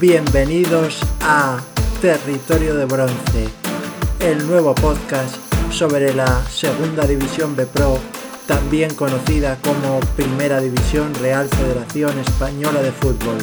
Bienvenidos a Territorio de Bronce, el nuevo podcast sobre la Segunda División B Pro, también conocida como Primera División Real Federación Española de Fútbol.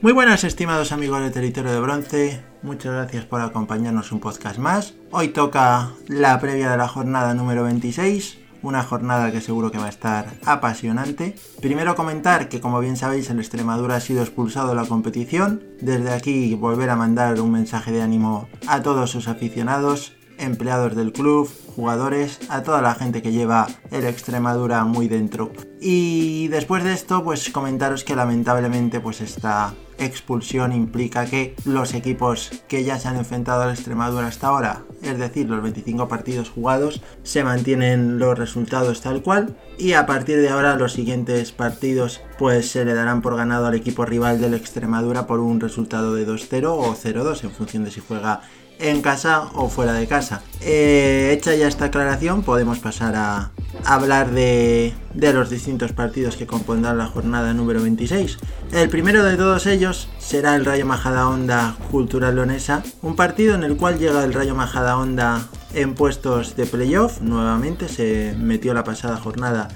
Muy buenas estimados amigos de Territorio de Bronce, muchas gracias por acompañarnos un podcast más. Hoy toca la previa de la jornada número 26, una jornada que seguro que va a estar apasionante. Primero comentar que como bien sabéis el Extremadura ha sido expulsado de la competición. Desde aquí volver a mandar un mensaje de ánimo a todos sus aficionados, empleados del club, jugadores, a toda la gente que lleva el Extremadura muy dentro. Y después de esto, pues comentaros que lamentablemente pues esta expulsión implica que los equipos que ya se han enfrentado al Extremadura hasta ahora, es decir, los 25 partidos jugados, se mantienen los resultados tal cual y a partir de ahora los siguientes partidos pues se le darán por ganado al equipo rival del Extremadura por un resultado de 2-0 o 0-2 en función de si juega en casa o fuera de casa. Eh, hecha ya esta aclaración, podemos pasar a hablar de, los distintos partidos que compondrán la jornada número 26. El primero de todos ellos será el Rayo Majadahonda Cultural Leonesa, un partido en el cual llega el Rayo Majadahonda en puestos de playoff, nuevamente se metió la pasada jornada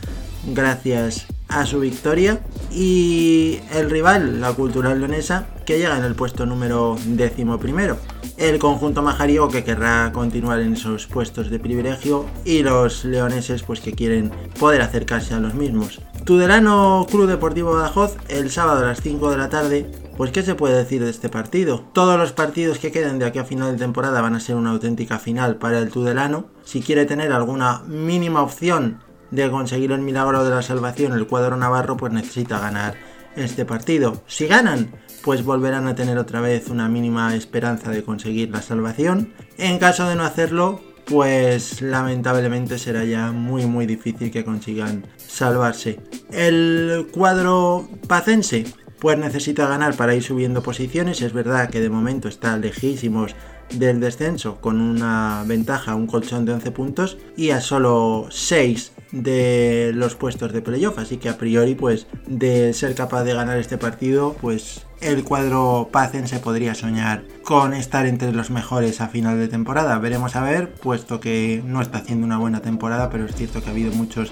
gracias a su victoria y el rival, la Cultural Leonesa, que llega en el puesto número décimo primero el conjunto majariego que querrá continuar en esos puestos de privilegio y los leoneses pues que quieren poder acercarse a los mismos. Tudelano Club Deportivo Badajoz el sábado a las 5 de la tarde pues ¿qué se puede decir de este partido? Todos los partidos que queden de aquí a final de temporada van a ser una auténtica final para el Tudelano. Si quiere tener alguna mínima opción de conseguir el milagro de la salvación, el cuadro navarro pues necesita ganar este partido. Si ganan, pues volverán a tener otra vez una mínima esperanza de conseguir la salvación. En caso de no hacerlo, pues lamentablemente será ya muy muy difícil que consigan salvarse. El cuadro pacense pues necesita ganar para ir subiendo posiciones. Es verdad que de momento está lejísimos del descenso con una ventaja, un colchón de 11 puntos y a solo 6 de los puestos de playoff. Así que a priori pues de ser capaz de ganar este partido pues el cuadro pacense podría soñar con estar entre los mejores a final de temporada. Veremos a ver, puesto que no está haciendo una buena temporada, pero es cierto que ha habido muchos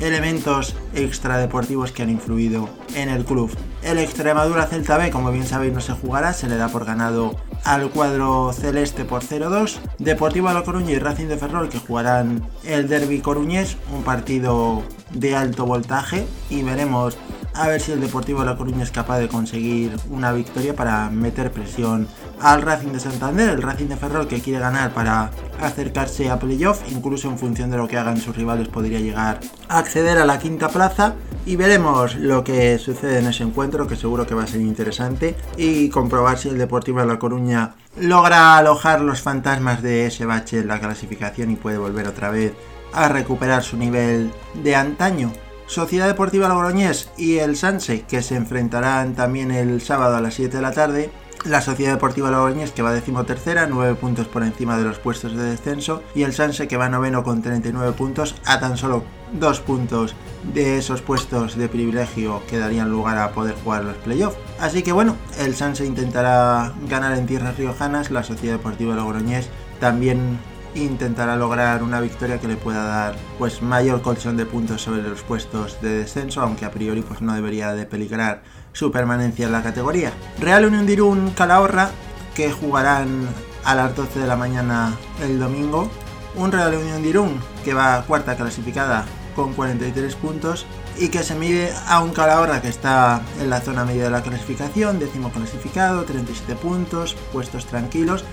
elementos extradeportivos que han influido en el club. El Extremadura Celta B, como bien sabéis, no se jugará, se le da por ganado al cuadro celeste por 0-2. Deportivo La Coruña y Racing de Ferrol que jugarán el derby coruñés, un partido de alto voltaje y veremos a ver si el Deportivo de La Coruña es capaz de conseguir una victoria para meter presión al Racing de Santander, el Racing de Ferrol que quiere ganar para acercarse a playoff, incluso en función de lo que hagan sus rivales podría llegar a acceder a la quinta plaza. Y veremos lo que sucede en ese encuentro que seguro que va a ser interesante y comprobar si el Deportivo de La Coruña logra alojar los fantasmas de ese bache en la clasificación y puede volver otra vez a recuperar su nivel de antaño. Sociedad Deportiva Logroñés y el Sanse, que se enfrentarán también el sábado a las 7 de la tarde. La Sociedad Deportiva Logroñés que va decimotercera, 9 puntos por encima de los puestos de descenso. Y el Sanse que va noveno con 39 puntos, a tan solo 2 puntos de esos puestos de privilegio que darían lugar a poder jugar los playoffs. Así que bueno, el Sanse intentará ganar en tierras riojanas, la Sociedad Deportiva Logroñés también intentará lograr una victoria que le pueda dar pues mayor colchón de puntos sobre los puestos de descenso, aunque a priori pues no debería de peligrar su permanencia en la categoría. Real Unión de Irún Calahorra que jugarán a las 12 de la mañana el domingo. Un Real Unión de Irún que va cuarta clasificada con 43 puntos y que se mide a un Calahorra que está en la zona media de la clasificación, décimo clasificado, 37 puntos, puestos tranquilos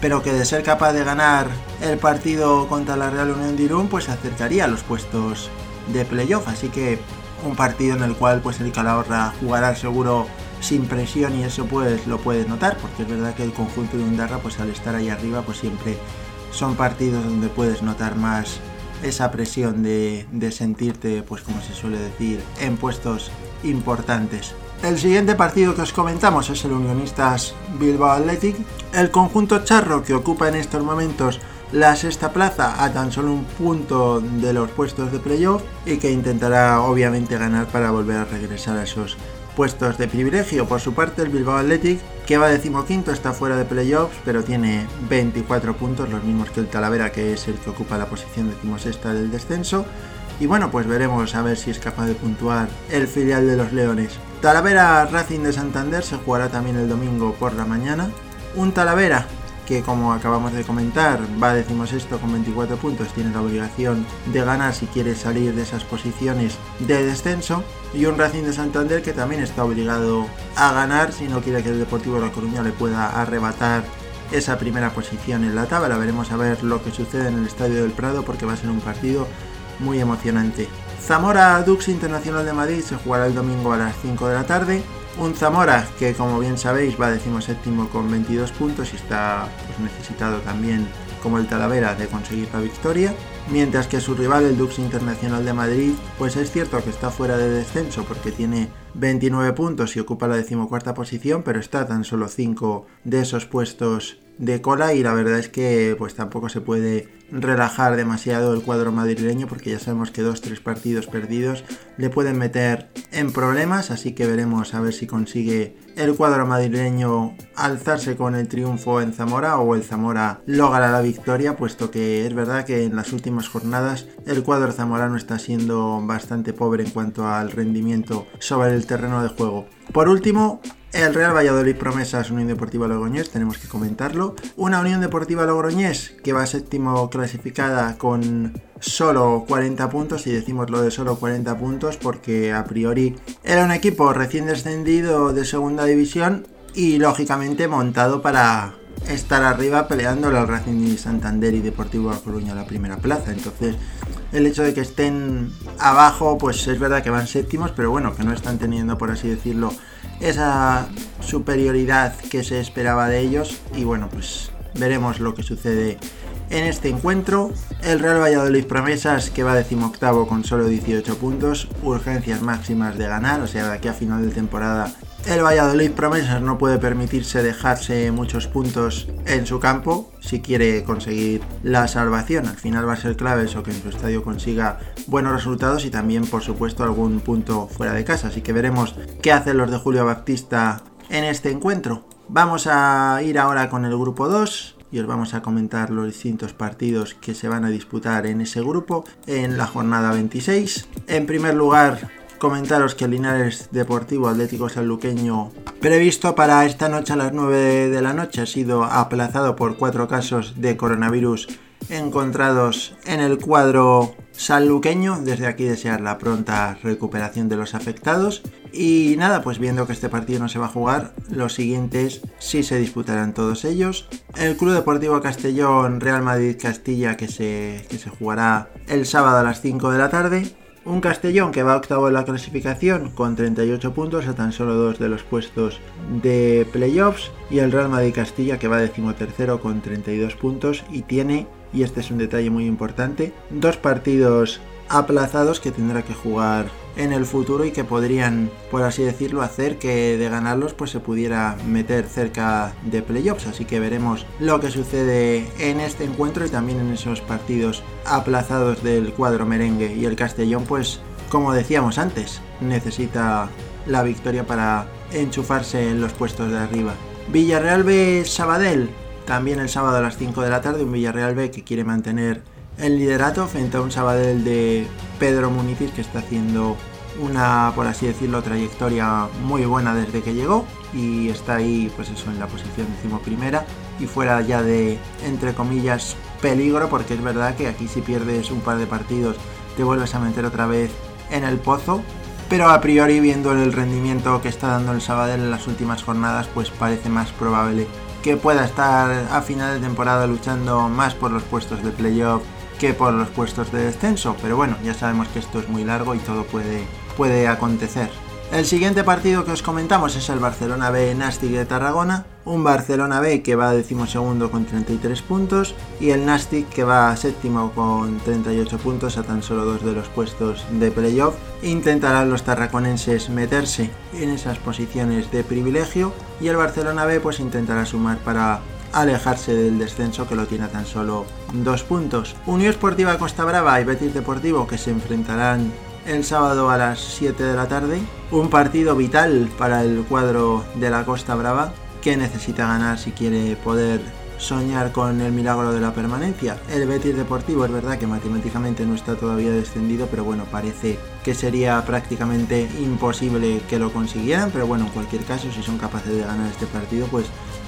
pero que de ser capaz de ganar el partido contra la Real Unión de Irún, pues se acercaría a los puestos de playoff. Así que un partido en el cual pues el Calahorra jugará seguro sin presión y eso pues lo puedes notar, porque es verdad que el conjunto de Undarra pues al estar ahí arriba pues siempre son partidos donde puedes notar más esa presión de, de sentirte pues como se suele decir en puestos importantes. El siguiente partido que os comentamos es el Unionistas Bilbao Athletic. El conjunto charro que ocupa en estos momentos la sexta plaza a tan solo un punto de los puestos de playoff y que intentará obviamente ganar para volver a regresar a esos puestos de privilegio. Por su parte, el Bilbao Athletic, que va decimoquinto, está fuera de playoffs, pero tiene 24 puntos, los mismos que el Talavera, que es el que ocupa la posición decimosexta del descenso. Y bueno, pues veremos a ver si es capaz de puntuar el filial de los Leones. Talavera Racing de Santander se jugará también el domingo por la mañana. Un Talavera que como acabamos de comentar va decimos esto con 24 puntos, tiene la obligación de ganar si quiere salir de esas posiciones de descenso y un Racing de Santander que también está obligado a ganar si no quiere que el Deportivo de La Coruña le pueda arrebatar esa primera posición en la tabla. Veremos a ver lo que sucede en el Estadio del Prado porque va a ser un partido muy emocionante. Zamora Dux Internacional de Madrid se jugará el domingo a las 5 de la tarde. Un Zamora que como bien sabéis va séptimo con 22 puntos y está pues, necesitado también como el Talavera de conseguir la victoria. Mientras que su rival el Dux Internacional de Madrid pues es cierto que está fuera de descenso porque tiene 29 puntos y ocupa la decimocuarta posición pero está tan solo 5 de esos puestos de cola y la verdad es que pues tampoco se puede relajar demasiado el cuadro madrileño porque ya sabemos que dos tres partidos perdidos le pueden meter en problemas así que veremos a ver si consigue el cuadro madrileño alzarse con el triunfo en Zamora o el Zamora logra la victoria puesto que es verdad que en las últimas jornadas el cuadro zamorano está siendo bastante pobre en cuanto al rendimiento sobre el terreno de juego por último el Real Valladolid Promesas Unión Deportiva Logroñés, tenemos que comentarlo. Una Unión Deportiva Logroñés que va séptimo clasificada con solo 40 puntos, y decimos lo de solo 40 puntos porque a priori era un equipo recién descendido de segunda división y lógicamente montado para estar arriba peleando al Racing y Santander y Deportivo de Coruña la primera plaza. Entonces, el hecho de que estén abajo, pues es verdad que van séptimos, pero bueno, que no están teniendo, por así decirlo, esa superioridad que se esperaba de ellos. Y bueno, pues veremos lo que sucede en este encuentro. El Real Valladolid Promesas que va decimoctavo con solo 18 puntos, urgencias máximas de ganar, o sea, de aquí a final de temporada el Valladolid Promesas no puede permitirse dejarse muchos puntos en su campo si quiere conseguir la salvación. Al final va a ser clave eso, que en su estadio consiga buenos resultados y también, por supuesto, algún punto fuera de casa. Así que veremos qué hacen los de Julio Baptista en este encuentro. Vamos a ir ahora con el grupo 2 y os vamos a comentar los distintos partidos que se van a disputar en ese grupo en la jornada 26. En primer lugar, comentaros que el Linares Deportivo Atlético Sanluqueño previsto para esta noche a las 9 de la noche ha sido aplazado por cuatro casos de coronavirus encontrados en el cuadro sanluqueño. Desde aquí desear la pronta recuperación de los afectados. Y nada, pues viendo que este partido no se va a jugar, los siguientes sí se disputarán todos ellos. El Club Deportivo Castellón Real Madrid Castilla que se, que se jugará el sábado a las 5 de la tarde. Un Castellón que va octavo en la clasificación con 38 puntos a tan solo dos de los puestos de playoffs. Y el Real Madrid Castilla que va decimotercero con 32 puntos y tiene, y este es un detalle muy importante, dos partidos aplazados que tendrá que jugar en el futuro y que podrían, por así decirlo, hacer que de ganarlos pues se pudiera meter cerca de playoffs. Así que veremos lo que sucede en este encuentro y también en esos partidos aplazados del cuadro merengue. Y el Castellón, pues, como decíamos antes, necesita la victoria para enchufarse en los puestos de arriba. Villarreal B Sabadell, también el sábado a las 5 de la tarde, un Villarreal B que quiere mantener el liderato frente a un Sabadell de Pedro Munitis que está haciendo una, por así decirlo, trayectoria muy buena desde que llegó y está ahí, pues eso, en la posición primera y fuera ya de, entre comillas, peligro, porque es verdad que aquí si pierdes un par de partidos te vuelves a meter otra vez en el pozo, pero a priori viendo el rendimiento que está dando el Sabadell en las últimas jornadas, pues parece más probable que pueda estar a final de temporada luchando más por los puestos de playoff que por los puestos de descenso, pero bueno, ya sabemos que esto es muy largo y todo puede, puede acontecer. El siguiente partido que os comentamos es el Barcelona B Nastic de Tarragona, un Barcelona B que va a segundo con 33 puntos y el Nastic que va a séptimo con 38 puntos a tan solo dos de los puestos de playoff. Intentarán los tarraconenses meterse en esas posiciones de privilegio y el Barcelona B pues intentará sumar para alejarse del descenso que lo tiene a tan solo dos puntos. Unión Esportiva Costa Brava y Betis Deportivo que se enfrentarán el sábado a las 7 de la tarde. Un partido vital para el cuadro de la Costa Brava que necesita ganar si quiere poder soñar con el milagro de la permanencia. El Betis Deportivo es verdad que matemáticamente no está todavía descendido, pero bueno, parece que sería prácticamente imposible que lo consiguieran, pero bueno, en cualquier caso, si son capaces de ganar este partido, pues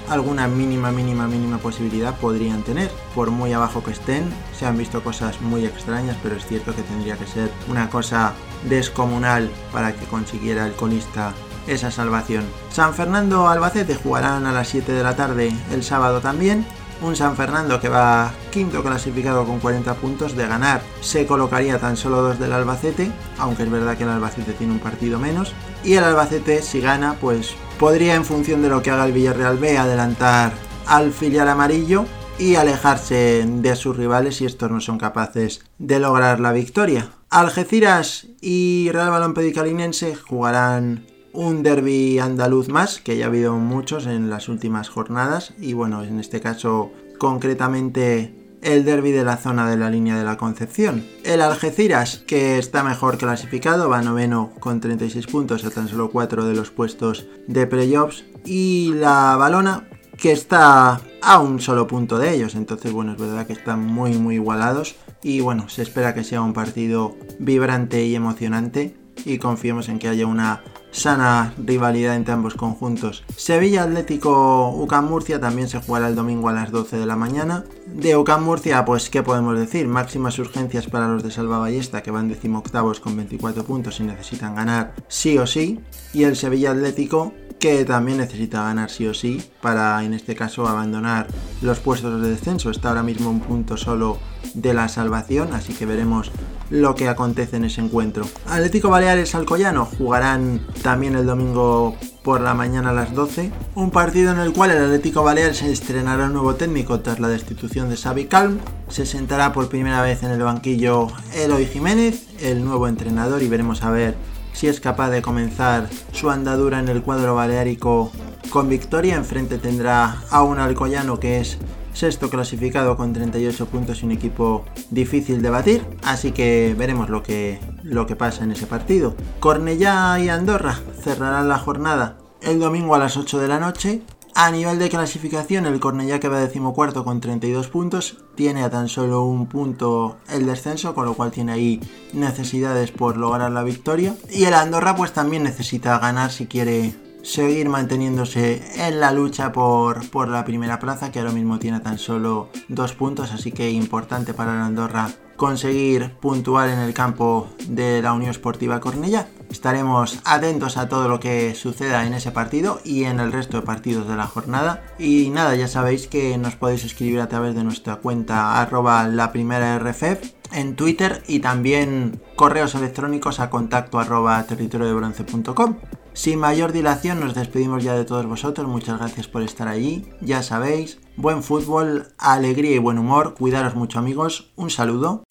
alguna mínima, mínima, mínima posibilidad podrían tener. Por muy abajo que estén, se han visto cosas muy extrañas, pero es cierto que tendría que ser una cosa descomunal para que consiguiera el colista esa salvación. San Fernando Albacete jugarán a las 7 de la tarde el sábado también. Un San Fernando que va quinto clasificado con 40 puntos de ganar. Se colocaría tan solo dos del Albacete, aunque es verdad que el Albacete tiene un partido menos. Y el Albacete si gana pues podría en función de lo que haga el Villarreal B adelantar al filial amarillo y alejarse de sus rivales si estos no son capaces de lograr la victoria. Algeciras y Real Balón Pedicalinense jugarán un derby andaluz más, que ya ha habido muchos en las últimas jornadas, y bueno, en este caso concretamente el derby de la zona de la línea de la Concepción. El Algeciras, que está mejor clasificado, va noveno con 36 puntos a tan solo 4 de los puestos de playoffs. Y la Balona, que está a un solo punto de ellos. Entonces, bueno, es verdad que están muy, muy igualados. Y bueno, se espera que sea un partido vibrante y emocionante. Y confiemos en que haya una sana rivalidad entre ambos conjuntos. Sevilla Atlético UCAM Murcia también se jugará el domingo a las 12 de la mañana. De UCAM Murcia, pues qué podemos decir, máximas urgencias para los de Salva Ballesta que van decimoctavos con 24 puntos y necesitan ganar sí o sí. Y el Sevilla Atlético que también necesita ganar sí o sí para en este caso abandonar los puestos de descenso. Está ahora mismo un punto solo de la salvación, así que veremos lo que acontece en ese encuentro. Atlético Baleares Alcoyano jugarán también el domingo por la mañana a las 12, un partido en el cual el Atlético Baleares estrenará un nuevo técnico tras la destitución de Xavi Calm, se sentará por primera vez en el banquillo Eloy Jiménez, el nuevo entrenador y veremos a ver si es capaz de comenzar su andadura en el cuadro baleárico con victoria. Enfrente tendrá a un alcoyano que es sexto clasificado con 38 puntos y un equipo difícil de batir. Así que veremos lo que, lo que pasa en ese partido. Cornellá y Andorra cerrarán la jornada el domingo a las 8 de la noche a nivel de clasificación, el Cornellá que va decimocuarto con 32 puntos, tiene a tan solo un punto el descenso, con lo cual tiene ahí necesidades por lograr la victoria. Y el Andorra pues también necesita ganar si quiere seguir manteniéndose en la lucha por, por la primera plaza, que ahora mismo tiene tan solo dos puntos, así que importante para el Andorra conseguir puntuar en el campo de la Unión Esportiva Cornellá. Estaremos atentos a todo lo que suceda en ese partido y en el resto de partidos de la jornada. Y nada, ya sabéis que nos podéis escribir a través de nuestra cuenta arroba la primera RFF en Twitter y también correos electrónicos a contacto arroba territoriodebronce.com. Sin mayor dilación nos despedimos ya de todos vosotros, muchas gracias por estar allí, ya sabéis, buen fútbol, alegría y buen humor, cuidaros mucho amigos, un saludo.